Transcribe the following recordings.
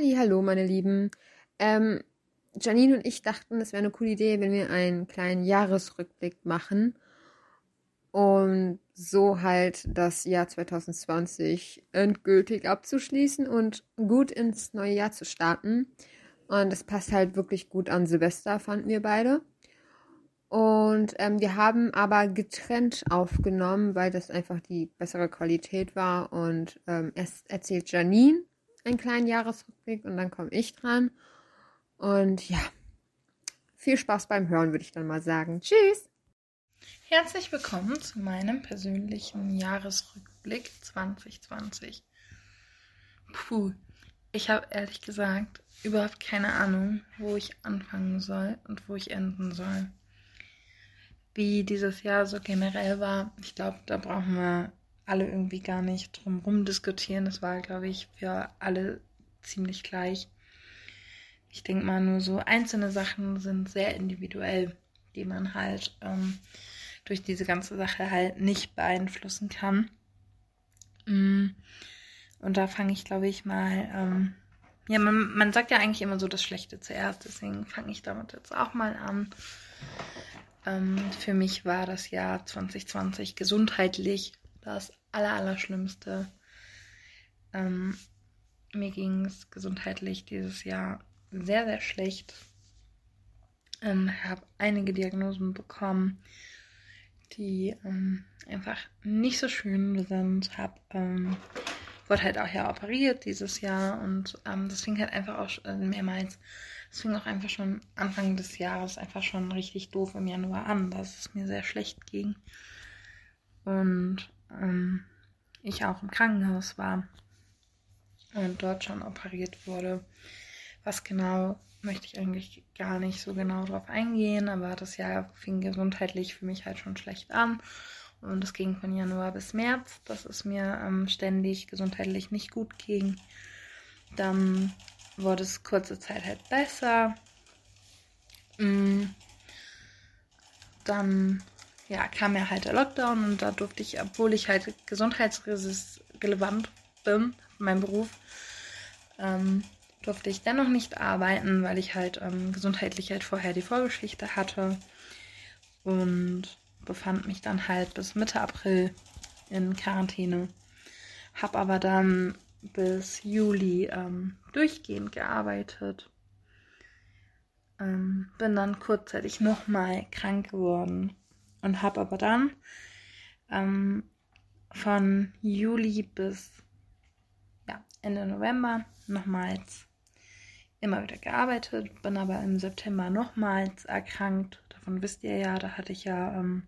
Hallo, meine Lieben. Ähm, Janine und ich dachten, es wäre eine coole Idee, wenn wir einen kleinen Jahresrückblick machen und so halt das Jahr 2020 endgültig abzuschließen und gut ins neue Jahr zu starten. Und das passt halt wirklich gut an Silvester, fanden wir beide. Und ähm, wir haben aber getrennt aufgenommen, weil das einfach die bessere Qualität war. Und ähm, erst erzählt Janine einen kleinen Jahresrückblick und dann komme ich dran. Und ja, viel Spaß beim Hören, würde ich dann mal sagen. Tschüss! Herzlich willkommen zu meinem persönlichen Jahresrückblick 2020. Puh, ich habe ehrlich gesagt überhaupt keine Ahnung, wo ich anfangen soll und wo ich enden soll. Wie dieses Jahr so generell war, ich glaube, da brauchen wir alle irgendwie gar nicht drum rum diskutieren. Das war, glaube ich, für alle ziemlich gleich. Ich denke mal, nur so einzelne Sachen sind sehr individuell, die man halt ähm, durch diese ganze Sache halt nicht beeinflussen kann. Mm. Und da fange ich, glaube ich, mal. Ähm, ja, man, man sagt ja eigentlich immer so das Schlechte zuerst, deswegen fange ich damit jetzt auch mal an. Ähm, für mich war das Jahr 2020 gesundheitlich das Allerallerschlimmste. Ähm, mir ging es gesundheitlich dieses Jahr sehr, sehr schlecht. Ähm, habe einige Diagnosen bekommen, die ähm, einfach nicht so schön sind. Hab, ähm, wurde halt auch ja operiert dieses Jahr und ähm, das fing halt einfach auch äh, mehrmals. Es fing auch einfach schon Anfang des Jahres einfach schon richtig doof im Januar an, dass es mir sehr schlecht ging. Und ähm, ich auch im Krankenhaus war und dort schon operiert wurde. Was genau möchte ich eigentlich gar nicht so genau drauf eingehen, aber das Jahr fing gesundheitlich für mich halt schon schlecht an. Und es ging von Januar bis März, dass es mir ähm, ständig gesundheitlich nicht gut ging. Dann wurde es kurze Zeit halt besser. Mm. Dann ja, kam ja halt der Lockdown und da durfte ich, obwohl ich halt gesundheitsrelevant bin, mein Beruf, ähm, durfte ich dennoch nicht arbeiten, weil ich halt ähm, gesundheitlich halt vorher die Vorgeschichte hatte und befand mich dann halt bis Mitte April in Quarantäne. Hab aber dann bis Juli ähm, durchgehend gearbeitet. Ähm, bin dann kurzzeitig nochmal krank geworden und habe aber dann ähm, von Juli bis ja, Ende November nochmals immer wieder gearbeitet, bin aber im September nochmals erkrankt. Davon wisst ihr ja, da hatte ich ja ähm,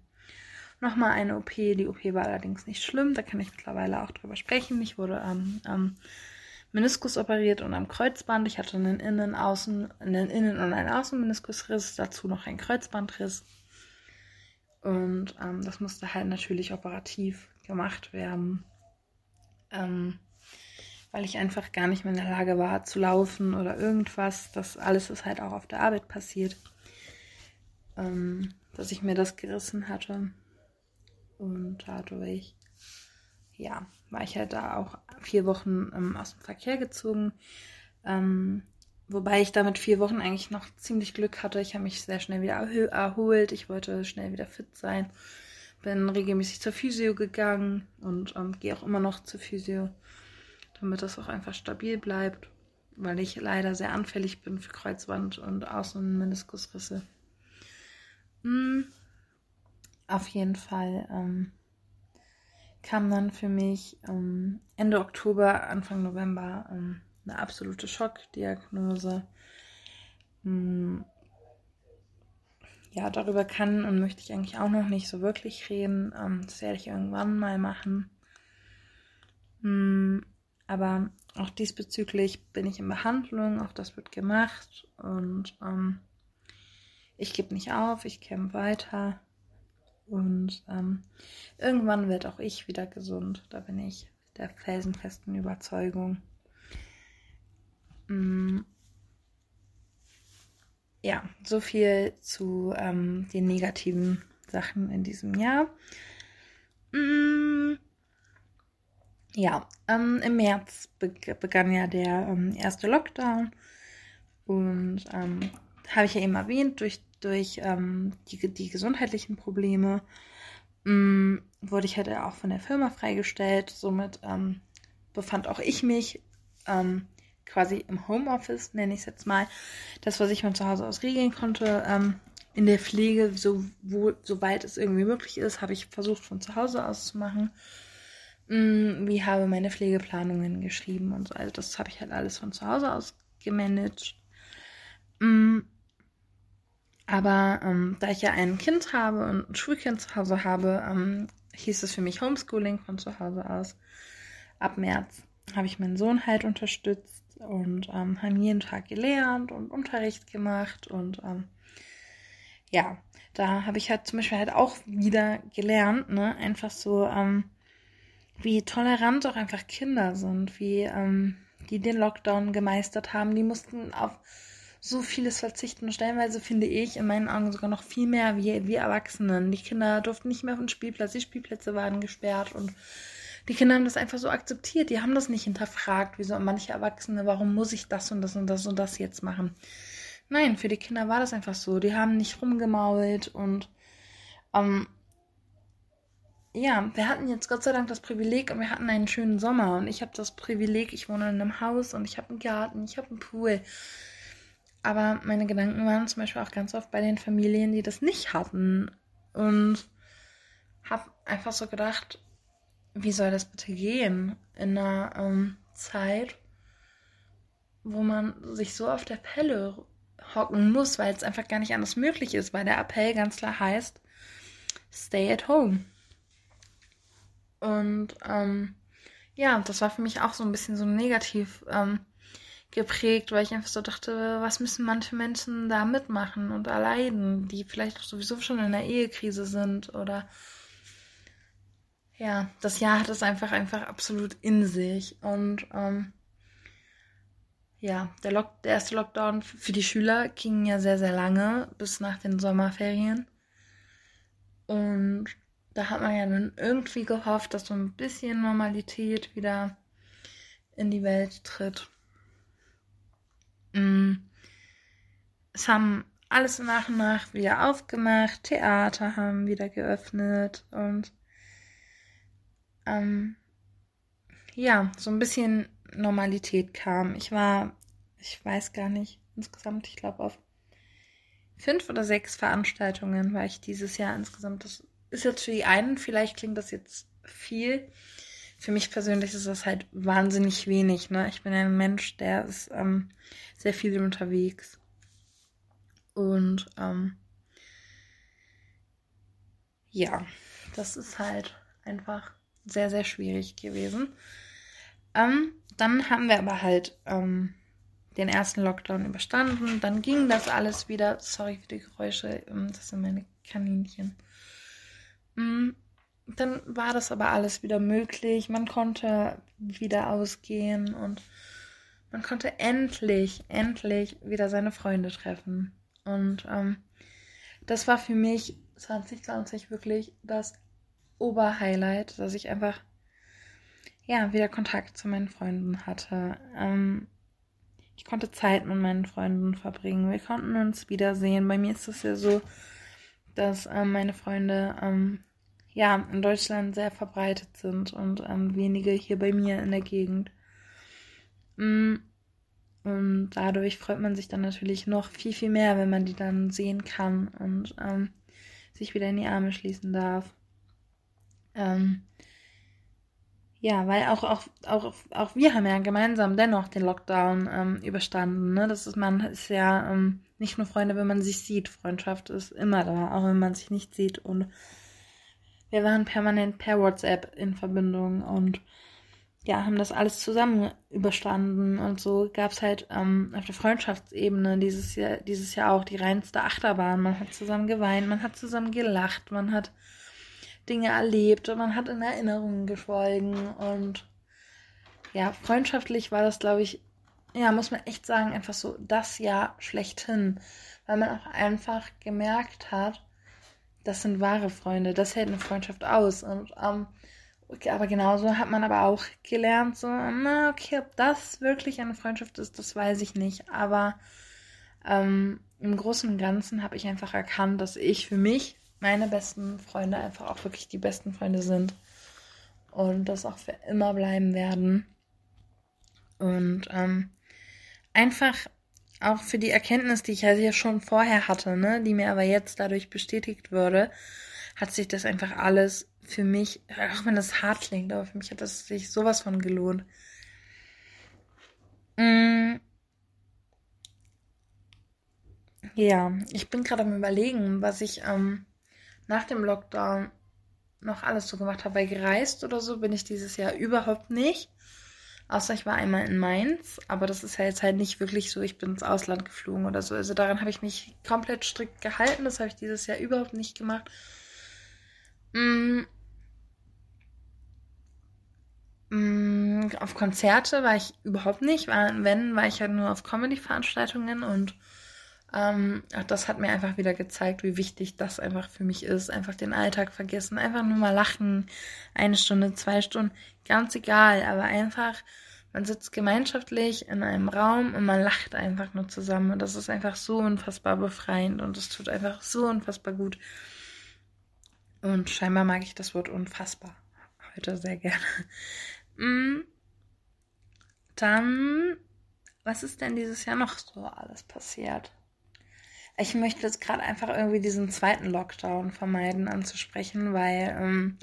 nochmal eine OP. Die OP war allerdings nicht schlimm, da kann ich mittlerweile auch drüber sprechen. Ich wurde am ähm, Meniskus operiert und am Kreuzband. Ich hatte einen Innen-, Außen-, einen Innen- und einen Außenmeniskusriss, dazu noch ein Kreuzbandriss. Und ähm, das musste halt natürlich operativ gemacht werden. Ähm, weil ich einfach gar nicht mehr in der Lage war zu laufen oder irgendwas. Das alles ist halt auch auf der Arbeit passiert. Ähm, dass ich mir das gerissen hatte. Und dadurch, ja, war ich halt da auch vier Wochen ähm, aus dem Verkehr gezogen. Ähm, wobei ich damit vier Wochen eigentlich noch ziemlich Glück hatte. Ich habe mich sehr schnell wieder erholt. Ich wollte schnell wieder fit sein. Bin regelmäßig zur Physio gegangen und ähm, gehe auch immer noch zur Physio damit das auch einfach stabil bleibt, weil ich leider sehr anfällig bin für Kreuzband und Außenmeniskusrisse. Mhm. Auf jeden Fall ähm, kam dann für mich ähm, Ende Oktober, Anfang November ähm, eine absolute Schockdiagnose. Mhm. Ja, darüber kann und möchte ich eigentlich auch noch nicht so wirklich reden. Ähm, das werde ich irgendwann mal machen. Mhm. Aber auch diesbezüglich bin ich in Behandlung, auch das wird gemacht und ähm, ich gebe nicht auf, ich kämpfe weiter und ähm, irgendwann wird auch ich wieder gesund. Da bin ich der felsenfesten Überzeugung. Mm. Ja, so viel zu ähm, den negativen Sachen in diesem Jahr. Mm. ja, ähm, im März be begann ja der ähm, erste Lockdown. Und ähm, habe ich ja eben erwähnt, durch, durch ähm, die, die gesundheitlichen Probleme mm, wurde ich halt auch von der Firma freigestellt. Somit ähm, befand auch ich mich quasi im Homeoffice, nenne ich es jetzt mal. Das, was ich von zu Hause aus regeln konnte, ähm, in der Pflege, so, wo, soweit es irgendwie möglich ist, habe ich versucht von zu Hause aus zu machen. Mm, wie habe meine Pflegeplanungen geschrieben und so. Also das habe ich halt alles von zu Hause aus gemanagt. Mm, aber ähm, da ich ja ein Kind habe und ein Schulkind zu Hause habe, ähm, hieß es für mich Homeschooling von zu Hause aus. Ab März habe ich meinen Sohn halt unterstützt und ähm, haben jeden Tag gelernt und Unterricht gemacht und ähm, ja, da habe ich halt zum Beispiel halt auch wieder gelernt, ne, einfach so, ähm, wie tolerant auch einfach Kinder sind, wie ähm, die den Lockdown gemeistert haben. Die mussten auf so vieles verzichten. Stellenweise finde ich in meinen Augen sogar noch viel mehr wie wir Erwachsenen. Die Kinder durften nicht mehr auf den Spielplatz, die Spielplätze waren gesperrt und die Kinder haben das einfach so akzeptiert. Die haben das nicht hinterfragt, wie so manche Erwachsene, warum muss ich das und das und das und das jetzt machen. Nein, für die Kinder war das einfach so. Die haben nicht rumgemault und ähm, ja, wir hatten jetzt Gott sei Dank das Privileg und wir hatten einen schönen Sommer und ich habe das Privileg, ich wohne in einem Haus und ich habe einen Garten, ich habe einen Pool. Aber meine Gedanken waren zum Beispiel auch ganz oft bei den Familien, die das nicht hatten und habe einfach so gedacht, wie soll das bitte gehen in einer ähm, Zeit, wo man sich so auf der Pelle hocken muss, weil es einfach gar nicht anders möglich ist, weil der Appell ganz klar heißt, stay at home. Und ähm, ja, das war für mich auch so ein bisschen so negativ ähm, geprägt, weil ich einfach so dachte, was müssen manche Menschen da mitmachen und erleiden, die vielleicht auch sowieso schon in einer Ehekrise sind oder ja, das Jahr hat es einfach einfach absolut in sich und ähm, ja, der, Lock der erste Lockdown für die Schüler ging ja sehr, sehr lange, bis nach den Sommerferien. Und da hat man ja dann irgendwie gehofft, dass so ein bisschen Normalität wieder in die Welt tritt. Mm. Es haben alles nach und nach wieder aufgemacht, Theater haben wieder geöffnet und ähm, ja, so ein bisschen Normalität kam. Ich war, ich weiß gar nicht, insgesamt, ich glaube, auf fünf oder sechs Veranstaltungen war ich dieses Jahr insgesamt. Das ist jetzt für die einen, vielleicht klingt das jetzt viel. Für mich persönlich ist das halt wahnsinnig wenig. Ne? Ich bin ein Mensch, der ist ähm, sehr viel unterwegs. Und ähm, ja, das ist halt einfach sehr, sehr schwierig gewesen. Ähm, dann haben wir aber halt ähm, den ersten Lockdown überstanden. Dann ging das alles wieder. Sorry für die Geräusche, ähm, das sind meine Kaninchen. Mm, dann war das aber alles wieder möglich. Man konnte wieder ausgehen und man konnte endlich, endlich wieder seine Freunde treffen. Und ähm, das war für mich 2020 wirklich das Oberhighlight, dass ich einfach ja, wieder Kontakt zu meinen Freunden hatte. Ähm, ich konnte Zeit mit meinen Freunden verbringen. Wir konnten uns wiedersehen. Bei mir ist es ja so, dass ähm, meine Freunde ähm, ja in Deutschland sehr verbreitet sind und ähm, wenige hier bei mir in der Gegend. Mm, und dadurch freut man sich dann natürlich noch viel, viel mehr, wenn man die dann sehen kann und ähm, sich wieder in die Arme schließen darf. Ähm, ja, weil auch, auch, auch, auch wir haben ja gemeinsam dennoch den Lockdown ähm, überstanden. Ne? Das ist, man ist ja ähm, nicht nur Freunde, wenn man sich sieht. Freundschaft ist immer da, auch wenn man sich nicht sieht. Und wir waren permanent per WhatsApp in Verbindung und ja, haben das alles zusammen überstanden. Und so gab es halt ähm, auf der Freundschaftsebene dieses Jahr, dieses Jahr auch die reinste Achterbahn. Man hat zusammen geweint, man hat zusammen gelacht, man hat Dinge erlebt und man hat in Erinnerungen geschwolgen und ja, freundschaftlich war das, glaube ich, ja, muss man echt sagen, einfach so das Jahr schlechthin, weil man auch einfach gemerkt hat, das sind wahre Freunde, das hält eine Freundschaft aus und ähm, Okay, aber genauso hat man aber auch gelernt, so, na, okay, ob das wirklich eine Freundschaft ist, das weiß ich nicht. Aber ähm, im Großen und Ganzen habe ich einfach erkannt, dass ich für mich meine besten Freunde einfach auch wirklich die besten Freunde sind. Und das auch für immer bleiben werden. Und ähm, einfach auch für die Erkenntnis, die ich ja also schon vorher hatte, ne, die mir aber jetzt dadurch bestätigt wurde, hat sich das einfach alles für mich, auch wenn das hart klingt, aber für mich hat das sich sowas von gelohnt. Mm. Ja, ich bin gerade am überlegen, was ich ähm, nach dem Lockdown noch alles so gemacht habe. Weil gereist oder so bin ich dieses Jahr überhaupt nicht. Außer ich war einmal in Mainz, aber das ist ja jetzt halt nicht wirklich so, ich bin ins Ausland geflogen oder so. Also daran habe ich mich komplett strikt gehalten. Das habe ich dieses Jahr überhaupt nicht gemacht. Mm. Mm, auf Konzerte war ich überhaupt nicht. Wenn, war ich ja nur auf Comedy-Veranstaltungen und ähm, das hat mir einfach wieder gezeigt, wie wichtig das einfach für mich ist. Einfach den Alltag vergessen, einfach nur mal lachen. Eine Stunde, zwei Stunden, ganz egal, aber einfach, man sitzt gemeinschaftlich in einem Raum und man lacht einfach nur zusammen. Und das ist einfach so unfassbar befreiend und es tut einfach so unfassbar gut. Und scheinbar mag ich das Wort unfassbar heute sehr gerne. Mm. Dann, was ist denn dieses Jahr noch so alles passiert? Ich möchte jetzt gerade einfach irgendwie diesen zweiten Lockdown vermeiden anzusprechen, weil ähm,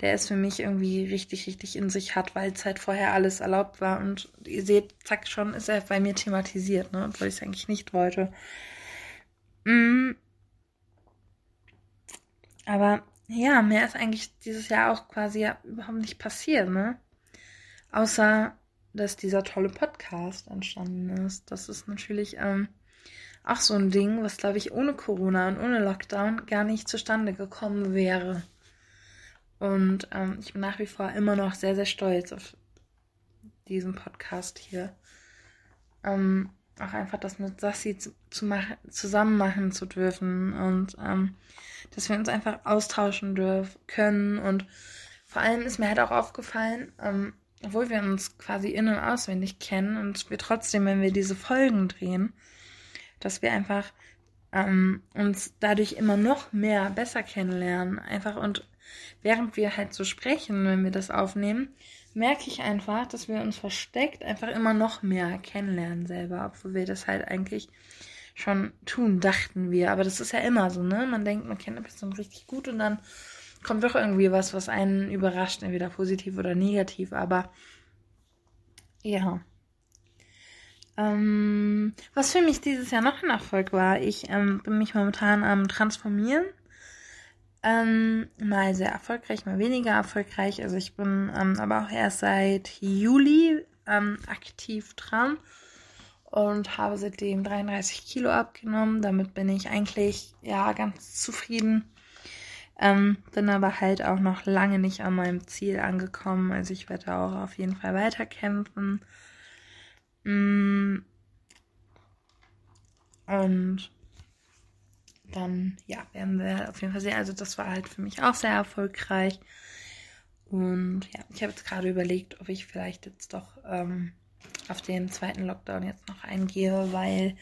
der ist für mich irgendwie richtig, richtig in sich hat, weil es halt vorher alles erlaubt war. Und ihr seht, zack, schon ist er bei mir thematisiert, ne? Obwohl ich es eigentlich nicht wollte. Mm. Aber ja, mehr ist eigentlich dieses Jahr auch quasi ja überhaupt nicht passiert, ne? Außer, dass dieser tolle Podcast entstanden ist. Das ist natürlich ähm, auch so ein Ding, was, glaube ich, ohne Corona und ohne Lockdown gar nicht zustande gekommen wäre. Und ähm, ich bin nach wie vor immer noch sehr, sehr stolz auf diesen Podcast hier. Ähm, auch einfach das mit Sassi zu, machen, zusammen machen zu dürfen und ähm, dass wir uns einfach austauschen dürfen können. Und vor allem ist mir halt auch aufgefallen, ähm, obwohl wir uns quasi in- und auswendig kennen und wir trotzdem, wenn wir diese Folgen drehen, dass wir einfach ähm, uns dadurch immer noch mehr besser kennenlernen. Einfach und während wir halt so sprechen, wenn wir das aufnehmen, merke ich einfach, dass wir uns versteckt einfach immer noch mehr kennenlernen selber, obwohl wir das halt eigentlich schon tun, dachten wir. Aber das ist ja immer so, ne? Man denkt, man kennt eine Person richtig gut und dann kommt doch irgendwie was, was einen überrascht, entweder positiv oder negativ. Aber ja. Ähm, was für mich dieses Jahr noch ein Erfolg war, ich ähm, bin mich momentan am Transformieren. Ähm, mal sehr erfolgreich, mal weniger erfolgreich. Also ich bin ähm, aber auch erst seit Juli ähm, aktiv dran und habe seitdem 33 Kilo abgenommen. Damit bin ich eigentlich ja ganz zufrieden. Ähm, bin aber halt auch noch lange nicht an meinem Ziel angekommen. Also ich werde auch auf jeden Fall weiterkämpfen. Mm. Und dann, ja, werden wir auf jeden Fall sehen. Also das war halt für mich auch sehr erfolgreich. Und ja, ich habe jetzt gerade überlegt, ob ich vielleicht jetzt doch ähm, auf den zweiten Lockdown jetzt noch eingehe, weil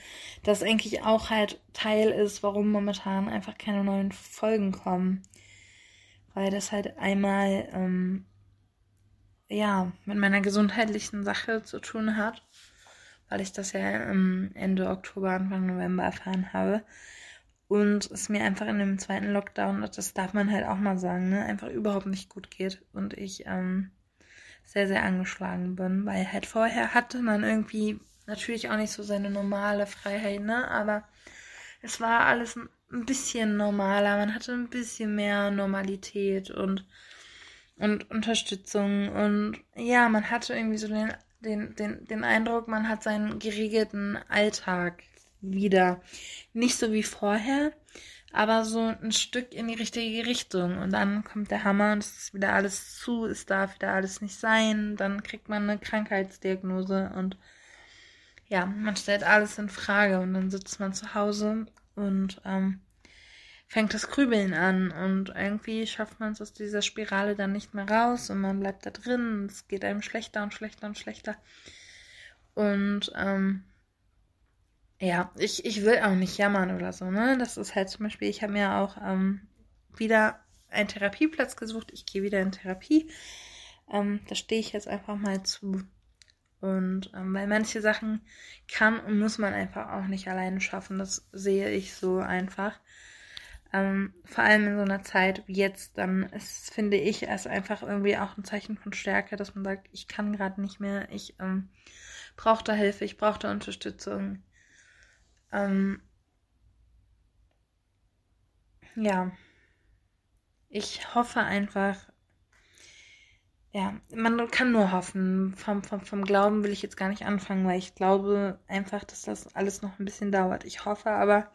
das eigentlich auch halt Teil ist, warum momentan einfach keine neuen Folgen kommen. Weil das halt einmal ähm, ja mit meiner gesundheitlichen Sache zu tun hat, weil ich das ja Ende Oktober, Anfang November erfahren habe. Und es mir einfach in dem zweiten Lockdown, das darf man halt auch mal sagen, ne, einfach überhaupt nicht gut geht. Und ich ähm, sehr, sehr angeschlagen bin, weil halt vorher hatte man irgendwie natürlich auch nicht so seine normale Freiheit, ne? Aber es war alles ein bisschen normaler, man hatte ein bisschen mehr Normalität und, und Unterstützung und ja, man hatte irgendwie so den, den, den, den Eindruck, man hat seinen geregelten Alltag wieder. Nicht so wie vorher, aber so ein Stück in die richtige Richtung. Und dann kommt der Hammer und es ist wieder alles zu, es darf wieder alles nicht sein. Dann kriegt man eine Krankheitsdiagnose und ja, man stellt alles in Frage und dann sitzt man zu Hause und ähm, fängt das Krübeln an und irgendwie schafft man es aus dieser Spirale dann nicht mehr raus und man bleibt da drin. Es geht einem schlechter und schlechter und schlechter. Und ähm, ja, ich, ich will auch nicht jammern oder so, ne? Das ist halt zum Beispiel, ich habe mir auch ähm, wieder einen Therapieplatz gesucht. Ich gehe wieder in Therapie. Ähm, da stehe ich jetzt einfach mal zu. Und ähm, weil manche Sachen kann und muss man einfach auch nicht alleine schaffen. Das sehe ich so einfach. Ähm, vor allem in so einer Zeit wie jetzt, dann ist, finde ich, es einfach irgendwie auch ein Zeichen von Stärke, dass man sagt, ich kann gerade nicht mehr, ich ähm, brauche da Hilfe, ich brauche da Unterstützung. Ähm, ja, ich hoffe einfach, ja, man kann nur hoffen. Vom, vom, vom Glauben will ich jetzt gar nicht anfangen, weil ich glaube einfach, dass das alles noch ein bisschen dauert. Ich hoffe aber,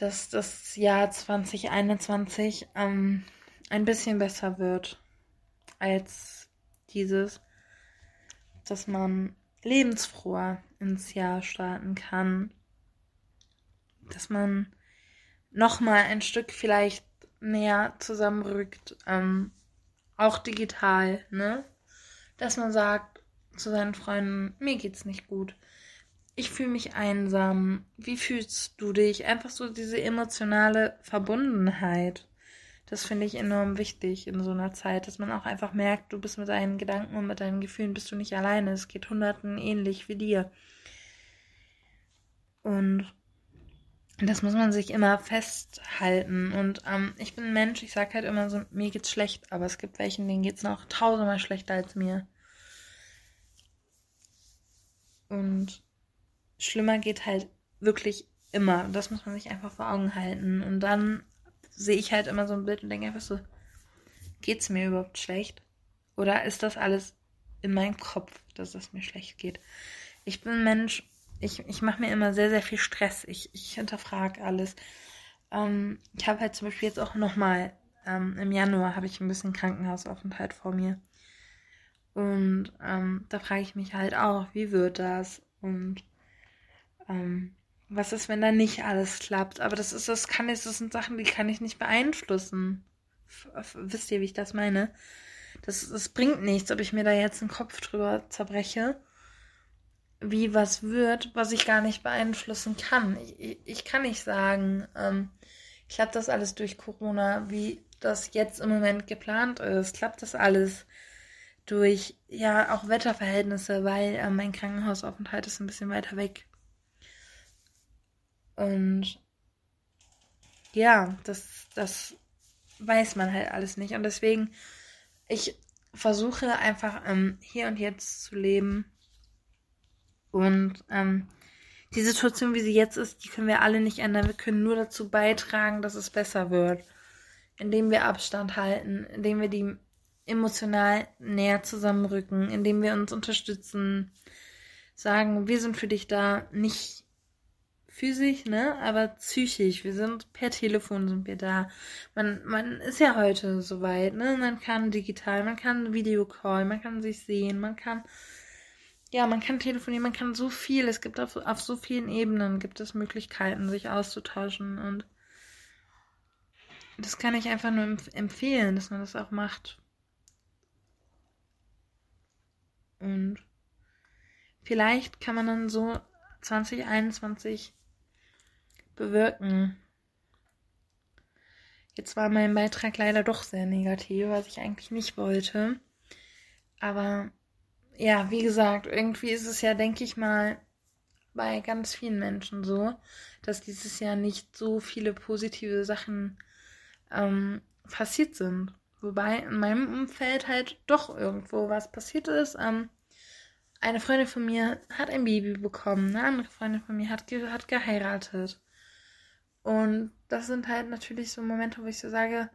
dass das Jahr 2021 ähm, ein bisschen besser wird als dieses, dass man lebensfroher ins Jahr starten kann, dass man nochmal ein Stück vielleicht näher zusammenrückt, ähm, auch digital, ne? Dass man sagt zu seinen Freunden, mir geht's nicht gut. Ich fühle mich einsam. Wie fühlst du dich? Einfach so diese emotionale Verbundenheit. Das finde ich enorm wichtig in so einer Zeit, dass man auch einfach merkt, du bist mit deinen Gedanken und mit deinen Gefühlen bist du nicht alleine. Es geht Hunderten ähnlich wie dir. Und das muss man sich immer festhalten. Und ähm, ich bin ein Mensch, ich sage halt immer so, mir geht's schlecht, aber es gibt welchen, denen geht's noch tausendmal schlechter als mir. Und schlimmer geht halt wirklich immer. Das muss man sich einfach vor Augen halten. Und dann sehe ich halt immer so ein Bild und denke einfach so, geht's mir überhaupt schlecht? Oder ist das alles in meinem Kopf, dass es mir schlecht geht? Ich bin ein Mensch, ich, ich mache mir immer sehr, sehr viel Stress. Ich, ich hinterfrage alles. Ähm, ich habe halt zum Beispiel jetzt auch nochmal, ähm, im Januar habe ich ein bisschen Krankenhausaufenthalt vor mir. Und ähm, da frage ich mich halt auch, wie wird das? Und ähm, was ist, wenn da nicht alles klappt? Aber das ist, das kann ich, das sind Sachen, die kann ich nicht beeinflussen. F wisst ihr, wie ich das meine? Das, das bringt nichts, ob ich mir da jetzt einen Kopf drüber zerbreche wie was wird, was ich gar nicht beeinflussen kann. Ich, ich kann nicht sagen, ähm, klappt das alles durch Corona, wie das jetzt im Moment geplant ist. Klappt das alles durch, ja, auch Wetterverhältnisse, weil äh, mein Krankenhausaufenthalt ist ein bisschen weiter weg. Und ja, das, das weiß man halt alles nicht. Und deswegen, ich versuche einfach ähm, hier und jetzt zu leben und ähm, die Situation, wie sie jetzt ist, die können wir alle nicht ändern. Wir können nur dazu beitragen, dass es besser wird. Indem wir Abstand halten, indem wir die emotional näher zusammenrücken, indem wir uns unterstützen, sagen, wir sind für dich da, nicht physisch, ne, aber psychisch. Wir sind per Telefon sind wir da. Man, man ist ja heute soweit, ne? Man kann digital, man kann Videocall, man kann sich sehen, man kann ja, man kann telefonieren, man kann so viel. Es gibt auf, auf so vielen Ebenen gibt es Möglichkeiten, sich auszutauschen und das kann ich einfach nur empfehlen, dass man das auch macht. Und vielleicht kann man dann so 2021 bewirken. Jetzt war mein Beitrag leider doch sehr negativ, was ich eigentlich nicht wollte. Aber ja, wie gesagt, irgendwie ist es ja, denke ich mal, bei ganz vielen Menschen so, dass dieses Jahr nicht so viele positive Sachen ähm, passiert sind. Wobei in meinem Umfeld halt doch irgendwo was passiert ist. Ähm, eine Freundin von mir hat ein Baby bekommen, eine andere Freundin von mir hat, ge hat geheiratet. Und das sind halt natürlich so Momente, wo ich so sage,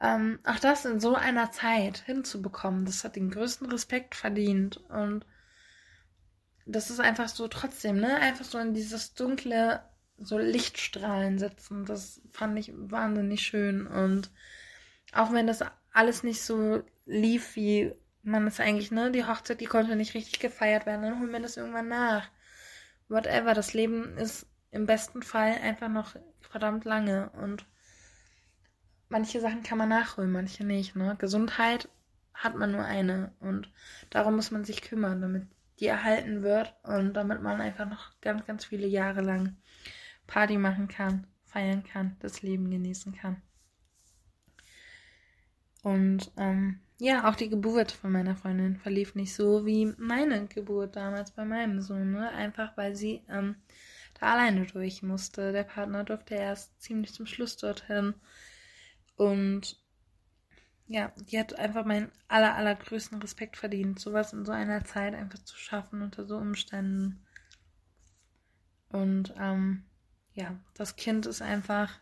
ähm, auch das in so einer Zeit hinzubekommen, das hat den größten Respekt verdient. Und das ist einfach so trotzdem, ne? Einfach so in dieses dunkle, so Lichtstrahlen setzen. Das fand ich wahnsinnig schön. Und auch wenn das alles nicht so lief, wie man es eigentlich, ne? Die Hochzeit, die konnte nicht richtig gefeiert werden, dann holen wir das irgendwann nach. Whatever, das Leben ist im besten Fall einfach noch verdammt lange. Und manche Sachen kann man nachholen, manche nicht. Ne? Gesundheit hat man nur eine und darum muss man sich kümmern, damit die erhalten wird und damit man einfach noch ganz, ganz viele Jahre lang Party machen kann, feiern kann, das Leben genießen kann. Und ähm, ja, auch die Geburt von meiner Freundin verlief nicht so wie meine Geburt damals bei meinem Sohn. Ne? Einfach weil sie ähm, da alleine durch musste. Der Partner durfte erst ziemlich zum Schluss dorthin. Und ja, die hat einfach meinen aller, allergrößten Respekt verdient, sowas in so einer Zeit einfach zu schaffen unter so Umständen. Und ähm, ja, das Kind ist einfach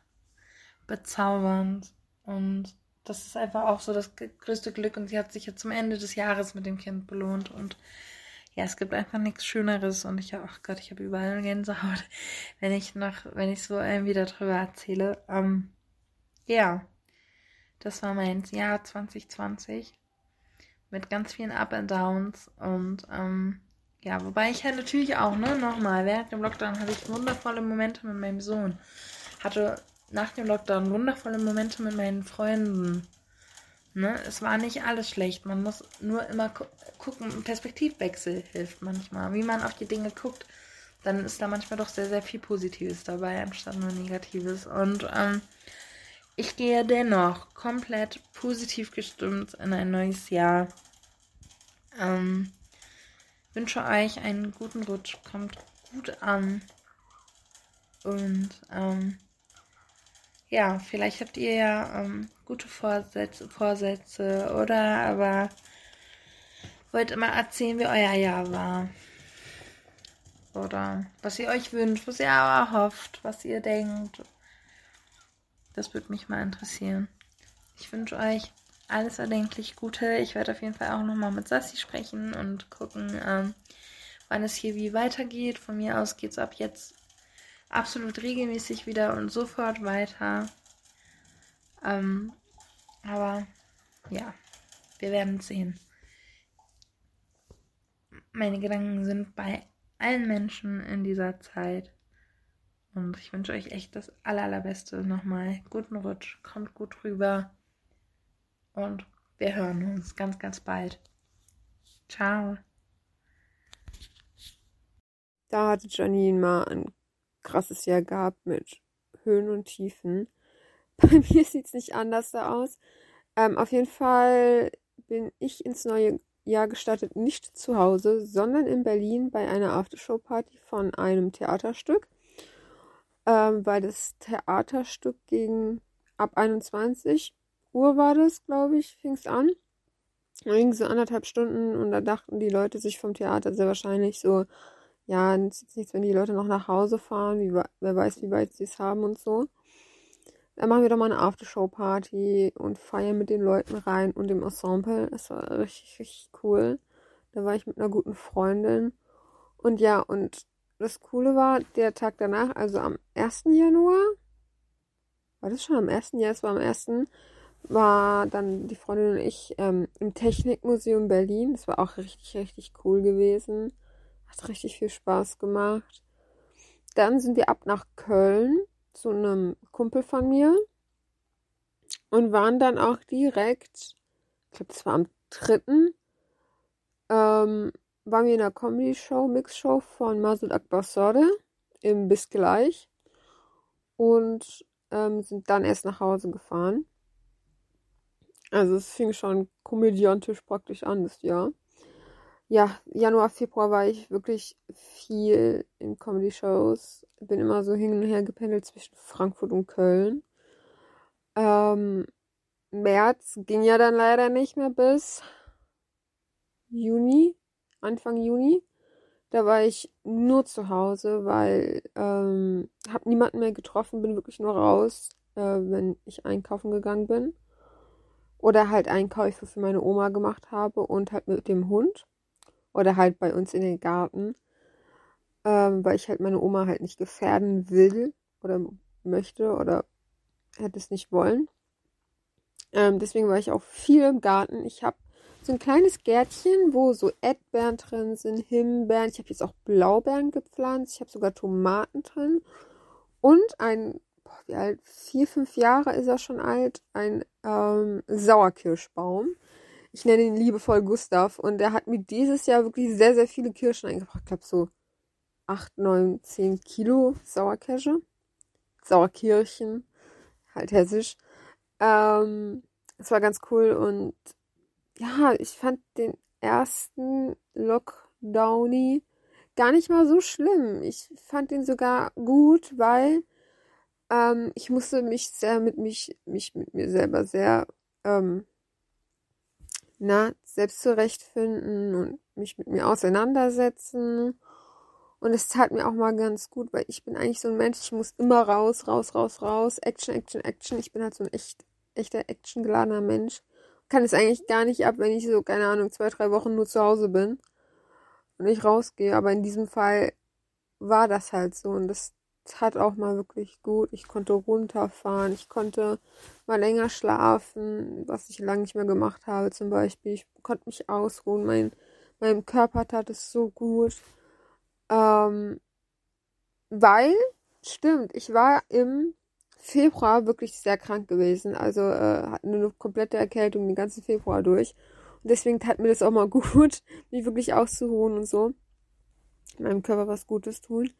bezaubernd und das ist einfach auch so das größte Glück und sie hat sich jetzt zum Ende des Jahres mit dem Kind belohnt und ja, es gibt einfach nichts Schöneres und ich habe, ach Gott, ich habe überall Gänsehaut, wenn ich noch, wenn ich so irgendwie darüber erzähle. Ähm, ja, das war mein Jahr 2020 mit ganz vielen Up and Downs und ähm, ja, wobei ich halt natürlich auch, ne, nochmal, während dem Lockdown hatte ich wundervolle Momente mit meinem Sohn. Hatte nach dem Lockdown wundervolle Momente mit meinen Freunden. Ne, es war nicht alles schlecht. Man muss nur immer gu gucken. Perspektivwechsel hilft manchmal. Wie man auf die Dinge guckt, dann ist da manchmal doch sehr, sehr viel Positives dabei, anstatt nur Negatives. Und ähm, ich gehe dennoch komplett positiv gestimmt in ein neues Jahr. Ähm, wünsche euch einen guten Rutsch, kommt gut an. Und ähm, ja, vielleicht habt ihr ja ähm, gute Vorsätze, Vorsätze oder aber wollt immer erzählen, wie euer Jahr war. Oder was ihr euch wünscht, was ihr aber hofft, was ihr denkt. Das würde mich mal interessieren. Ich wünsche euch alles erdenklich Gute. Ich werde auf jeden Fall auch nochmal mit Sassi sprechen und gucken, ähm, wann es hier wie weitergeht. Von mir aus geht es ab jetzt absolut regelmäßig wieder und sofort weiter. Ähm, aber ja, wir werden sehen. Meine Gedanken sind bei allen Menschen in dieser Zeit. Und ich wünsche euch echt das aller, allerbeste nochmal. Guten Rutsch, kommt gut rüber. Und wir hören uns ganz, ganz bald. Ciao. Da hatte Janine mal ein krasses Jahr gehabt mit Höhen und Tiefen. Bei mir sieht es nicht anders da aus. Ähm, auf jeden Fall bin ich ins neue Jahr gestartet, nicht zu Hause, sondern in Berlin bei einer Aftershow-Party von einem Theaterstück ähm, weil das Theaterstück ging ab 21 Uhr war das, glaube ich, fing es an. Da ging so anderthalb Stunden und da dachten die Leute sich vom Theater sehr wahrscheinlich so, ja, ist nichts, wenn die Leute noch nach Hause fahren, wie, wer weiß, wie weit sie es haben und so. Dann machen wir doch mal eine Aftershow-Party und feiern mit den Leuten rein und dem Ensemble. Das war richtig, richtig cool. Da war ich mit einer guten Freundin. Und ja, und das Coole war, der Tag danach, also am 1. Januar, war das schon am 1. Ja, es war am 1. war dann die Freundin und ich ähm, im Technikmuseum Berlin. Das war auch richtig, richtig cool gewesen. Hat richtig viel Spaß gemacht. Dann sind wir ab nach Köln zu einem Kumpel von mir und waren dann auch direkt, ich glaube, das war am 3. Ähm, waren wir in der Comedy-Show, Mix-Show von Masud Akbar Sode im Bis gleich und ähm, sind dann erst nach Hause gefahren. Also es fing schon komödiantisch praktisch an das Jahr. Ja, Januar, Februar war ich wirklich viel in Comedy-Shows. Bin immer so hin und her gependelt zwischen Frankfurt und Köln. Ähm, März ging ja dann leider nicht mehr bis Juni. Anfang Juni. Da war ich nur zu Hause, weil ähm, habe niemanden mehr getroffen, bin wirklich nur raus, äh, wenn ich einkaufen gegangen bin. Oder halt Einkäufe für meine Oma gemacht habe und halt mit dem Hund. Oder halt bei uns in den Garten. Ähm, weil ich halt meine Oma halt nicht gefährden will oder möchte oder hätte es nicht wollen. Ähm, deswegen war ich auch viel im Garten. Ich habe so ein kleines Gärtchen, wo so Erdbeeren drin sind, Himbeeren. Ich habe jetzt auch Blaubeeren gepflanzt. Ich habe sogar Tomaten drin. Und ein, boah, wie alt? Vier, fünf Jahre ist er schon alt. Ein ähm, Sauerkirschbaum. Ich nenne ihn liebevoll Gustav. Und er hat mir dieses Jahr wirklich sehr, sehr viele Kirschen eingebracht. Ich glaube so 8, 9, 10 Kilo Sauerkirsche. Sauerkirchen. Halt hessisch. Ähm, es war ganz cool und ja, ich fand den ersten Lockdowny gar nicht mal so schlimm. Ich fand ihn sogar gut, weil ähm, ich musste mich sehr mit mich, mich mit mir selber sehr ähm, na, selbst zurechtfinden und mich mit mir auseinandersetzen. Und es tat mir auch mal ganz gut, weil ich bin eigentlich so ein Mensch, ich muss immer raus, raus, raus, raus. Action, Action, Action. Ich bin halt so ein echt, echter actiongeladener Mensch kann es eigentlich gar nicht ab, wenn ich so, keine Ahnung, zwei, drei Wochen nur zu Hause bin und ich rausgehe. Aber in diesem Fall war das halt so und das tat auch mal wirklich gut. Ich konnte runterfahren, ich konnte mal länger schlafen, was ich lange nicht mehr gemacht habe zum Beispiel. Ich konnte mich ausruhen, mein, meinem Körper tat es so gut. Ähm, weil, stimmt, ich war im Februar wirklich sehr krank gewesen. Also äh, hatte eine komplette Erkältung den ganzen Februar durch. Und deswegen tat mir das auch mal gut, mich wirklich auszuruhen und so. Meinem Körper was Gutes tun.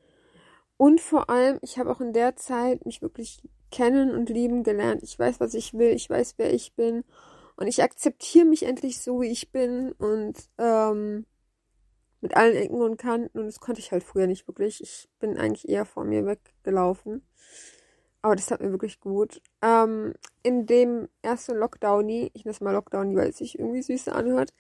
Und vor allem, ich habe auch in der Zeit mich wirklich kennen und lieben gelernt. Ich weiß, was ich will, ich weiß, wer ich bin. Und ich akzeptiere mich endlich so, wie ich bin. Und ähm, mit allen Ecken und Kanten. Und das konnte ich halt früher nicht wirklich. Ich bin eigentlich eher vor mir weggelaufen. Aber das tat mir wirklich gut. Ähm, in dem ersten Lockdowny, ich nenne es mal Lockdowny, weil es sich irgendwie süß anhört,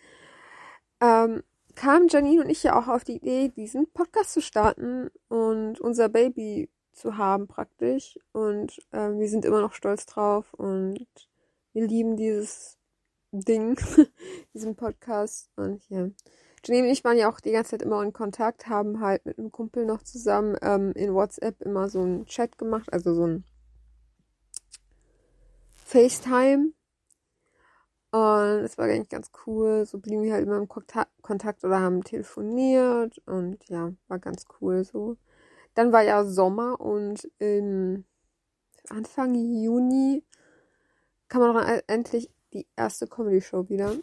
ähm, kamen Janine und ich ja auch auf die Idee, diesen Podcast zu starten und unser Baby zu haben praktisch. Und ähm, wir sind immer noch stolz drauf und wir lieben dieses Ding, diesen Podcast. Und ja. Janine und ich waren ja auch die ganze Zeit immer in Kontakt, haben halt mit einem Kumpel noch zusammen ähm, in WhatsApp immer so einen Chat gemacht, also so ein FaceTime. Und es war eigentlich ganz cool. So blieben wir halt immer im Kontakt oder haben telefoniert und ja, war ganz cool so. Dann war ja Sommer und im Anfang Juni kam man dann endlich die erste Comedy-Show wieder.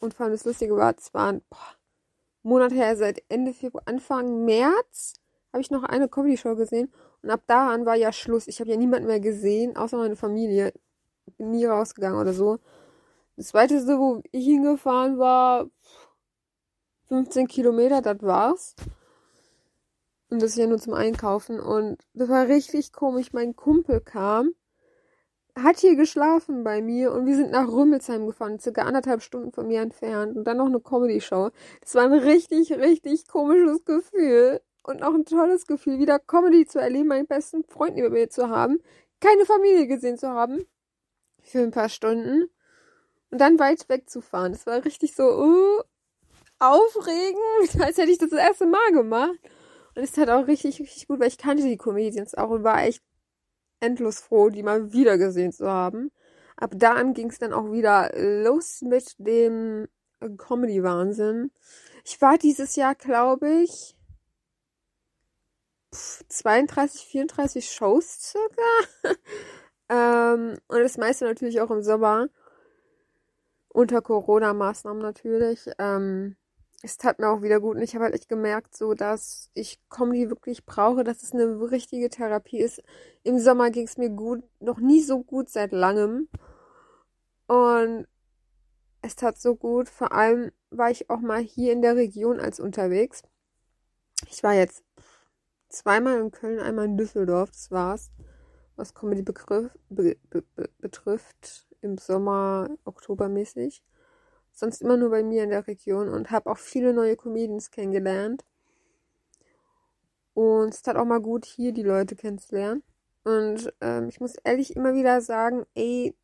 Und vor allem das Lustige war, es waren boah, Monate her, seit Ende Februar, Anfang März habe ich noch eine Comedy-Show gesehen. Und ab da an war ja Schluss. Ich habe ja niemanden mehr gesehen, außer meine Familie. Bin nie rausgegangen oder so. Das weiteste, wo ich hingefahren war, 15 Kilometer, das war's. Und das ist ja nur zum Einkaufen. Und das war richtig komisch. Mein Kumpel kam hat hier geschlafen bei mir und wir sind nach Rümmelsheim gefahren, circa anderthalb Stunden von mir entfernt und dann noch eine Comedy-Show. Das war ein richtig, richtig komisches Gefühl und auch ein tolles Gefühl, wieder Comedy zu erleben, meinen besten Freund über mir zu haben, keine Familie gesehen zu haben für ein paar Stunden und dann weit weg zu fahren. Das war richtig so uh, aufregend, als hätte ich das das erste Mal gemacht. Und es hat auch richtig, richtig gut, weil ich kannte die Comedians auch und war echt endlos froh, die mal wieder gesehen zu haben. Ab da an ging es dann auch wieder los mit dem Comedy-Wahnsinn. Ich war dieses Jahr, glaube ich, 32, 34 Shows circa. ähm, und das meiste natürlich auch im Sommer. Unter Corona-Maßnahmen natürlich. Ähm, es tat mir auch wieder gut und ich habe halt echt gemerkt, so dass ich Comedy wirklich brauche, dass es eine richtige Therapie ist. Im Sommer ging es mir gut, noch nie so gut seit langem. Und es tat so gut. Vor allem war ich auch mal hier in der Region als unterwegs. Ich war jetzt zweimal in Köln, einmal in Düsseldorf, das war's, was Comedy be be betrifft, im Sommer, oktobermäßig sonst immer nur bei mir in der Region und habe auch viele neue Comedians kennengelernt. Und es tat auch mal gut, hier die Leute kennenzulernen. Und ähm, ich muss ehrlich immer wieder sagen, ey,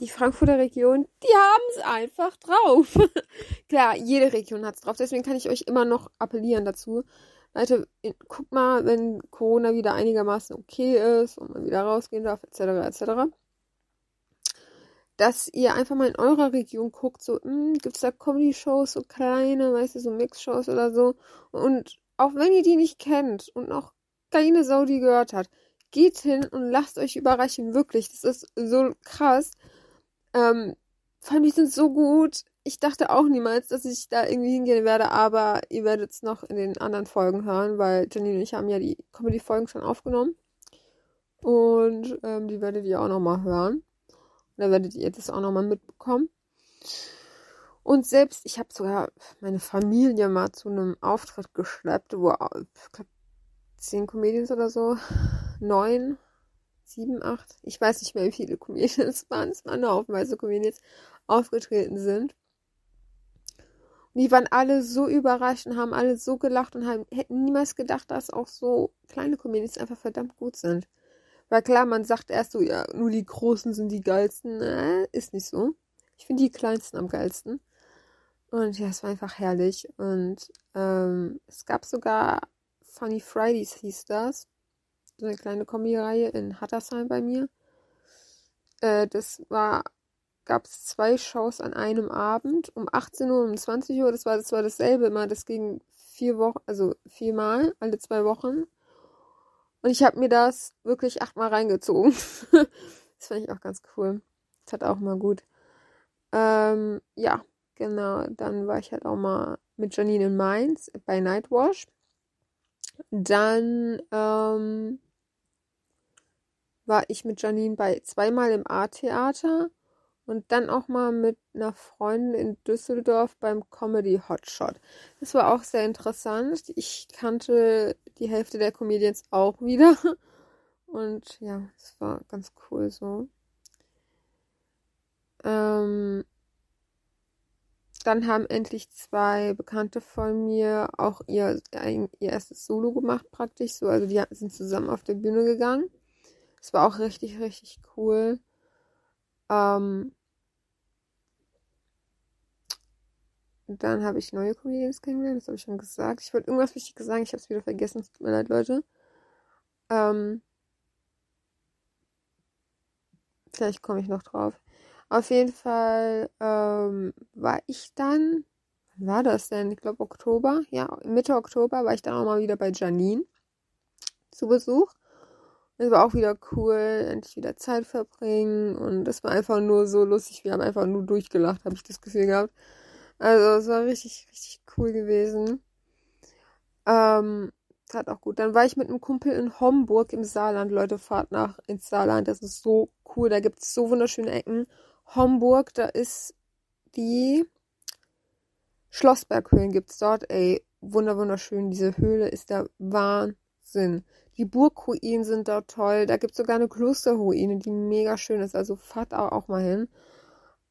die Frankfurter Region, die haben es einfach drauf. Klar, jede Region hat es drauf. Deswegen kann ich euch immer noch appellieren dazu. Leute, guckt mal, wenn Corona wieder einigermaßen okay ist und man wieder rausgehen darf, etc., etc dass ihr einfach mal in eurer Region guckt, so, hm, gibt es da Comedy-Shows, so kleine, weißt du, so Mix-Shows oder so. Und auch wenn ihr die nicht kennt und noch keine Sau die gehört hat, geht hin und lasst euch überraschen, wirklich. Das ist so krass. Ähm, allem, die sind so gut. Ich dachte auch niemals, dass ich da irgendwie hingehen werde, aber ihr werdet es noch in den anderen Folgen hören, weil Janine und ich haben ja die Comedy-Folgen schon aufgenommen. Und ähm, die werdet ihr auch nochmal hören. Da werdet ihr das auch nochmal mitbekommen. Und selbst, ich habe sogar meine Familie mal zu einem Auftritt geschleppt, wo, ich glaube, zehn Comedians oder so, neun, sieben, acht, ich weiß nicht mehr, wie viele Comedians waren, es waren nur haufenweise Comedians, aufgetreten sind. Und die waren alle so überrascht und haben alle so gelacht und haben, hätten niemals gedacht, dass auch so kleine Comedians einfach verdammt gut sind. Weil klar, man sagt erst so, ja, nur die Großen sind die geilsten. Äh, ist nicht so. Ich finde die Kleinsten am geilsten. Und ja, es war einfach herrlich. Und ähm, es gab sogar Funny Fridays hieß das. So eine kleine Kombi-Reihe in Hattersheim bei mir. Äh, das war, gab es zwei Shows an einem Abend, um 18 Uhr um 20 Uhr. Das war, das war dasselbe immer. Das ging vier Wochen, also viermal, alle zwei Wochen. Und ich habe mir das wirklich achtmal reingezogen. das fand ich auch ganz cool. Das hat auch mal gut. Ähm, ja, genau. Dann war ich halt auch mal mit Janine in Mainz bei Nightwash. Dann ähm, war ich mit Janine bei zweimal im A-Theater und dann auch mal mit einer Freundin in Düsseldorf beim Comedy Hotshot. Das war auch sehr interessant. Ich kannte die Hälfte der Comedians auch wieder. Und ja, es war ganz cool so. Ähm, dann haben endlich zwei Bekannte von mir auch ihr, ihr erstes Solo gemacht, praktisch so. Also die sind zusammen auf der Bühne gegangen. Das war auch richtig, richtig cool. Ähm, dann habe ich neue Comedians kennengelernt, das habe ich schon gesagt. Ich wollte irgendwas Wichtiges sagen, ich habe es wieder vergessen, es tut mir leid, Leute. Ähm, vielleicht komme ich noch drauf. Auf jeden Fall ähm, war ich dann, wann war das denn? Ich glaube Oktober, ja, Mitte Oktober war ich dann auch mal wieder bei Janine zu Besuch. Es war auch wieder cool, endlich wieder Zeit verbringen und es war einfach nur so lustig. Wir haben einfach nur durchgelacht, habe ich das Gefühl gehabt. Also es war richtig, richtig cool gewesen. Ähm, hat auch gut. Dann war ich mit einem Kumpel in Homburg im Saarland. Leute, fahrt nach ins Saarland. Das ist so cool. Da gibt es so wunderschöne Ecken. Homburg, da ist die Schlossberghöhlen gibt es dort. Ey, wunder wunderschön. Diese Höhle ist der Wahnsinn. Die Burgruinen sind dort toll. Da gibt es sogar eine Klosterruine, die mega schön ist. Also fahrt auch, mal hin.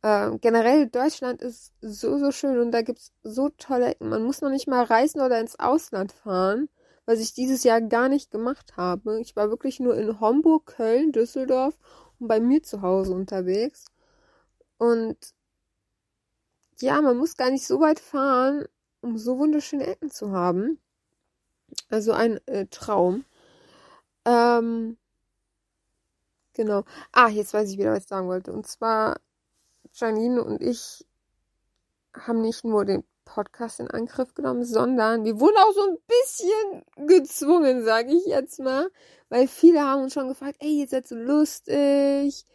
Ähm, generell Deutschland ist so, so schön und da gibt es so tolle Ecken. Man muss noch nicht mal reisen oder ins Ausland fahren, was ich dieses Jahr gar nicht gemacht habe. Ich war wirklich nur in Homburg, Köln, Düsseldorf und bei mir zu Hause unterwegs. Und ja, man muss gar nicht so weit fahren, um so wunderschöne Ecken zu haben. Also ein äh, Traum. Ähm, genau. Ah, jetzt weiß ich wieder, was ich sagen wollte. Und zwar, Janine und ich haben nicht nur den Podcast in Angriff genommen, sondern wir wurden auch so ein bisschen gezwungen, sage ich jetzt mal. Weil viele haben uns schon gefragt, ey, ihr seid so lustig,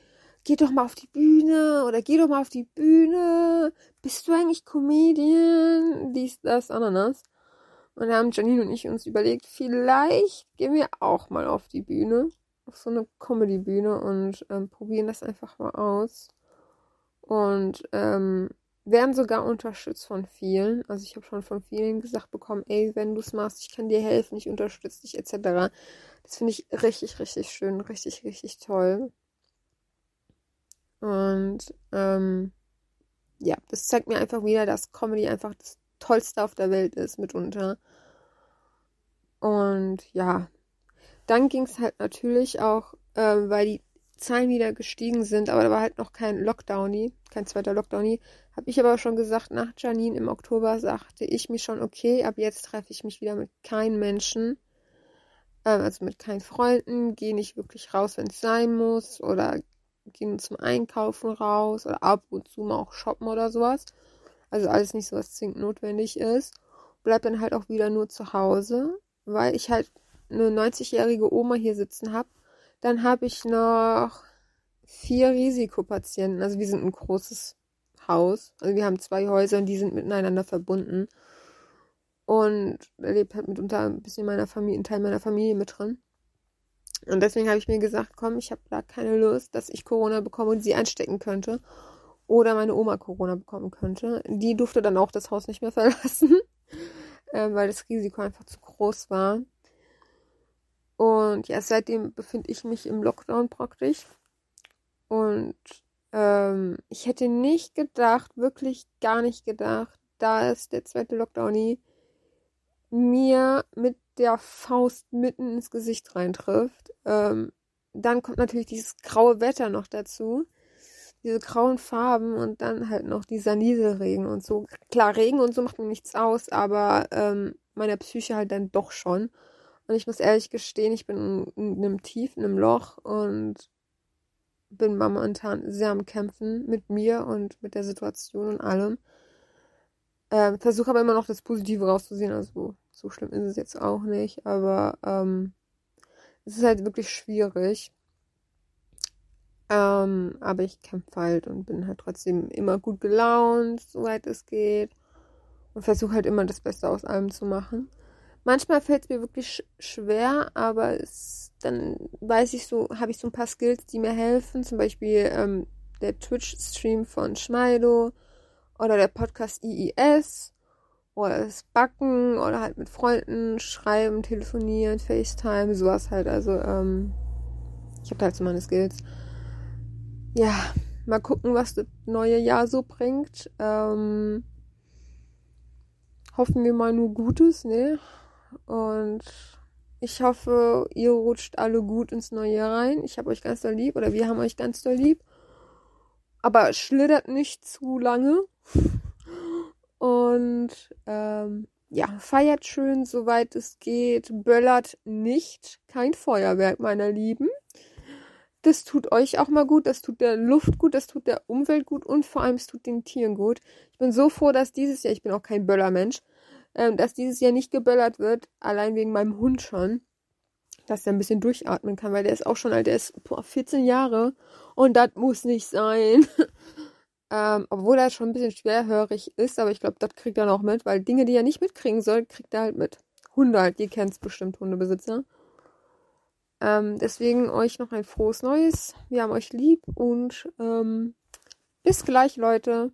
geh doch mal auf die Bühne oder geh doch mal auf die Bühne. Bist du eigentlich Comedian? Dies, das, Ananas. Und da haben Janine und ich uns überlegt, vielleicht gehen wir auch mal auf die Bühne, auf so eine Comedy-Bühne und ähm, probieren das einfach mal aus. Und ähm, werden sogar unterstützt von vielen. Also ich habe schon von vielen gesagt bekommen, ey, wenn du es machst, ich kann dir helfen, ich unterstütze dich etc. Das finde ich richtig, richtig schön, richtig, richtig toll. Und ähm, ja, das zeigt mir einfach wieder, dass Comedy einfach das Tollste auf der Welt ist mitunter. Und ja, dann ging es halt natürlich auch, äh, weil die Zahlen wieder gestiegen sind, aber da war halt noch kein Lockdowny, kein zweiter Lockdowny. Habe ich aber schon gesagt, nach Janine im Oktober sagte ich mir schon, okay, ab jetzt treffe ich mich wieder mit keinen Menschen, äh, also mit keinen Freunden, gehe nicht wirklich raus, wenn es sein muss oder gehen zum Einkaufen raus oder ab und zu mal auch shoppen oder sowas. Also alles nicht so, was zwingend notwendig ist. Bleib dann halt auch wieder nur zu Hause, weil ich halt eine 90-jährige Oma hier sitzen habe. Dann habe ich noch vier Risikopatienten. Also wir sind ein großes Haus. Also wir haben zwei Häuser und die sind miteinander verbunden. Und da lebt halt mitunter ein bisschen meiner Familie, ein Teil meiner Familie mit drin. Und deswegen habe ich mir gesagt, komm, ich habe da keine Lust, dass ich Corona bekomme und sie anstecken könnte. Oder meine Oma Corona bekommen könnte. Die durfte dann auch das Haus nicht mehr verlassen, äh, weil das Risiko einfach zu groß war. Und ja, seitdem befinde ich mich im Lockdown praktisch. Und ähm, ich hätte nicht gedacht, wirklich gar nicht gedacht, da es der zweite Lockdown mir mit der Faust mitten ins Gesicht reintrifft. Ähm, dann kommt natürlich dieses graue Wetter noch dazu. Diese grauen Farben und dann halt noch dieser Nieselregen und so. Klar, Regen und so macht mir nichts aus, aber ähm, meiner Psyche halt dann doch schon. Und ich muss ehrlich gestehen, ich bin in, einem Tief, in einem Loch und bin momentan sehr am Kämpfen mit mir und mit der Situation und allem. Ähm, Versuche aber immer noch das Positive rauszusehen. Also so schlimm ist es jetzt auch nicht. Aber ähm, es ist halt wirklich schwierig. Ähm, aber ich kämpfe halt und bin halt trotzdem immer gut gelaunt, soweit es geht. Und versuche halt immer das Beste aus allem zu machen. Manchmal fällt es mir wirklich schwer, aber es, dann weiß ich so, habe ich so ein paar Skills, die mir helfen. Zum Beispiel ähm, der Twitch-Stream von Schmeido oder der Podcast IIS oder das Backen oder halt mit Freunden schreiben, telefonieren, FaceTime, sowas halt. Also ähm, ich habe halt so meine Skills. Ja, mal gucken, was das neue Jahr so bringt. Ähm, hoffen wir mal nur Gutes, ne? Und ich hoffe, ihr rutscht alle gut ins neue Jahr rein. Ich habe euch ganz doll lieb oder wir haben euch ganz doll lieb. Aber schlittert nicht zu lange. Und ähm, ja, feiert schön, soweit es geht. Böllert nicht. Kein Feuerwerk, meiner Lieben. Das tut euch auch mal gut, das tut der Luft gut, das tut der Umwelt gut und vor allem es tut den Tieren gut. Ich bin so froh, dass dieses Jahr, ich bin auch kein Böllermensch, ähm, dass dieses Jahr nicht geböllert wird, allein wegen meinem Hund schon, dass er ein bisschen durchatmen kann, weil der ist auch schon alt, der ist boah, 14 Jahre und das muss nicht sein. ähm, obwohl er schon ein bisschen schwerhörig ist, aber ich glaube, das kriegt er noch mit, weil Dinge, die er nicht mitkriegen soll, kriegt er halt mit. Hunde halt, ihr kennt es bestimmt, Hundebesitzer. Ähm, deswegen euch noch ein frohes Neues. Wir haben euch lieb und ähm, bis gleich, Leute.